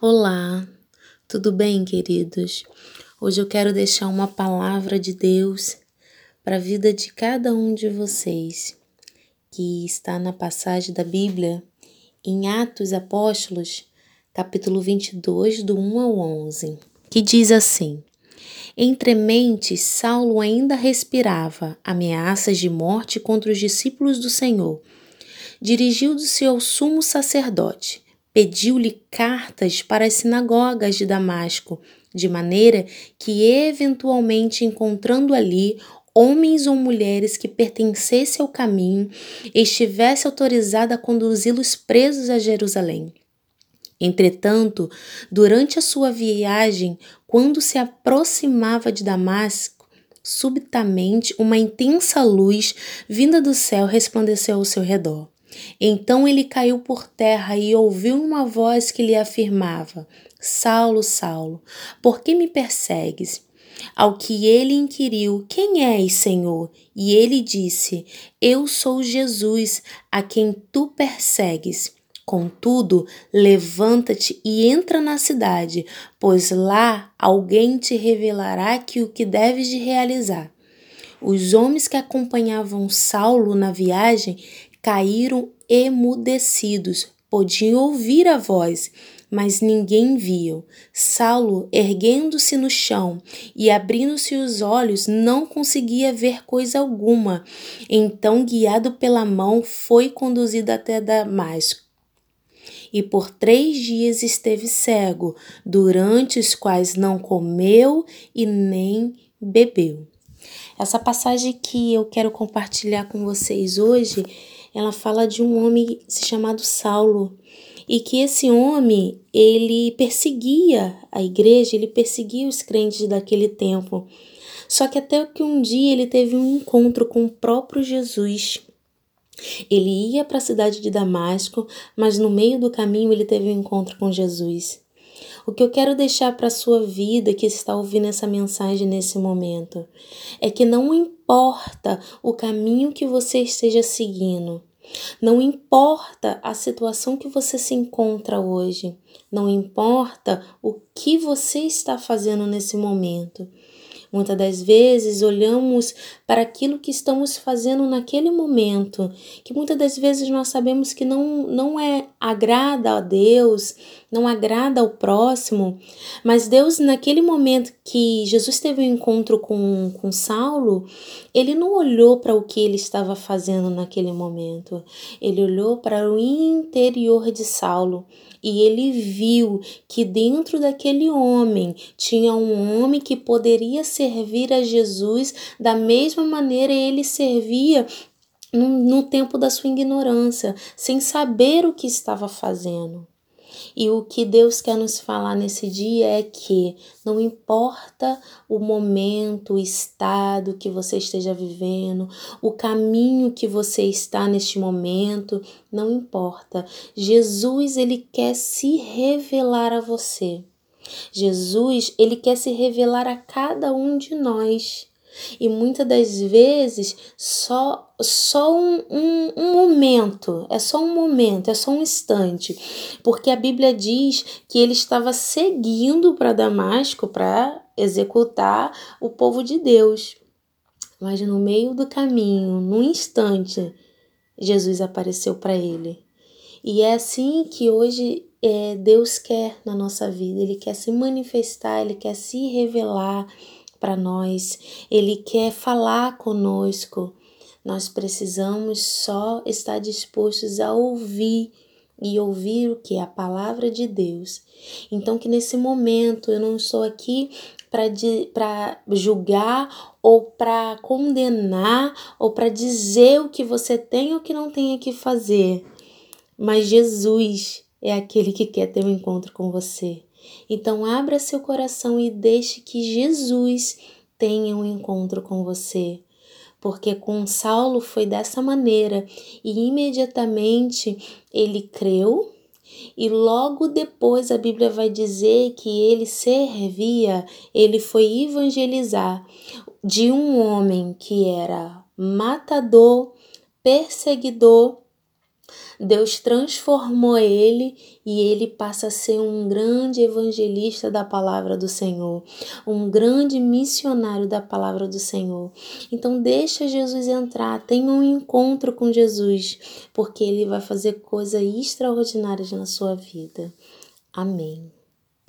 Olá, tudo bem, queridos? Hoje eu quero deixar uma palavra de Deus para a vida de cada um de vocês, que está na passagem da Bíblia em Atos Apóstolos, capítulo 22, do 1 ao 11, que diz assim: Entre mentes, Saulo ainda respirava ameaças de morte contra os discípulos do Senhor. Dirigiu-se ao sumo sacerdote pediu-lhe cartas para as sinagogas de Damasco, de maneira que, eventualmente encontrando ali homens ou mulheres que pertencessem ao caminho, estivesse autorizado a conduzi-los presos a Jerusalém. Entretanto, durante a sua viagem, quando se aproximava de Damasco, subitamente uma intensa luz vinda do céu resplandeceu ao seu redor. Então ele caiu por terra e ouviu uma voz que lhe afirmava: Saulo, Saulo, por que me persegues? Ao que ele inquiriu: Quem és, Senhor? E ele disse: Eu sou Jesus, a quem tu persegues. Contudo, levanta-te e entra na cidade, pois lá alguém te revelará que o que deves de realizar. Os homens que acompanhavam Saulo na viagem caíram emudecidos, podiam ouvir a voz, mas ninguém viu. Saulo, erguendo-se no chão e abrindo-se os olhos, não conseguia ver coisa alguma. Então, guiado pela mão, foi conduzido até Damasco. E por três dias esteve cego, durante os quais não comeu e nem bebeu. Essa passagem que eu quero compartilhar com vocês hoje ela fala de um homem chamado Saulo e que esse homem ele perseguia a igreja, ele perseguia os crentes daquele tempo. Só que até que um dia ele teve um encontro com o próprio Jesus. Ele ia para a cidade de Damasco, mas no meio do caminho ele teve um encontro com Jesus. O que eu quero deixar para a sua vida que está ouvindo essa mensagem nesse momento é que não importa o caminho que você esteja seguindo, não importa a situação que você se encontra hoje, não importa o que você está fazendo nesse momento. Muitas das vezes olhamos para aquilo que estamos fazendo naquele momento, que muitas das vezes nós sabemos que não, não é agrada a Deus, não agrada ao próximo, mas Deus, naquele momento que Jesus teve um encontro com, com Saulo, ele não olhou para o que ele estava fazendo naquele momento, ele olhou para o interior de Saulo e ele viu que dentro daquele homem tinha um homem que poderia servir a Jesus da mesma maneira ele servia no, no tempo da sua ignorância, sem saber o que estava fazendo. E o que Deus quer nos falar nesse dia é que não importa o momento, o estado que você esteja vivendo, o caminho que você está neste momento, não importa. Jesus, ele quer se revelar a você. Jesus, ele quer se revelar a cada um de nós. E muitas das vezes só, só um, um, um, momento, é só um momento, é só um instante. Porque a Bíblia diz que ele estava seguindo para Damasco para executar o povo de Deus. Mas no meio do caminho, num instante, Jesus apareceu para ele. E é assim que hoje é, Deus quer na nossa vida, Ele quer se manifestar, Ele quer se revelar para nós, Ele quer falar conosco. Nós precisamos só estar dispostos a ouvir e ouvir o que é a palavra de Deus. Então, que nesse momento eu não estou aqui para julgar ou para condenar ou para dizer o que você tem ou que não tem que fazer. Mas Jesus é aquele que quer ter um encontro com você. Então, abra seu coração e deixe que Jesus tenha um encontro com você. Porque com Saulo foi dessa maneira e imediatamente ele creu, e logo depois a Bíblia vai dizer que ele servia, ele foi evangelizar de um homem que era matador, perseguidor Deus transformou ele e ele passa a ser um grande evangelista da palavra do Senhor, um grande missionário da palavra do Senhor. Então deixa Jesus entrar, tenha um encontro com Jesus, porque ele vai fazer coisas extraordinárias na sua vida. Amém.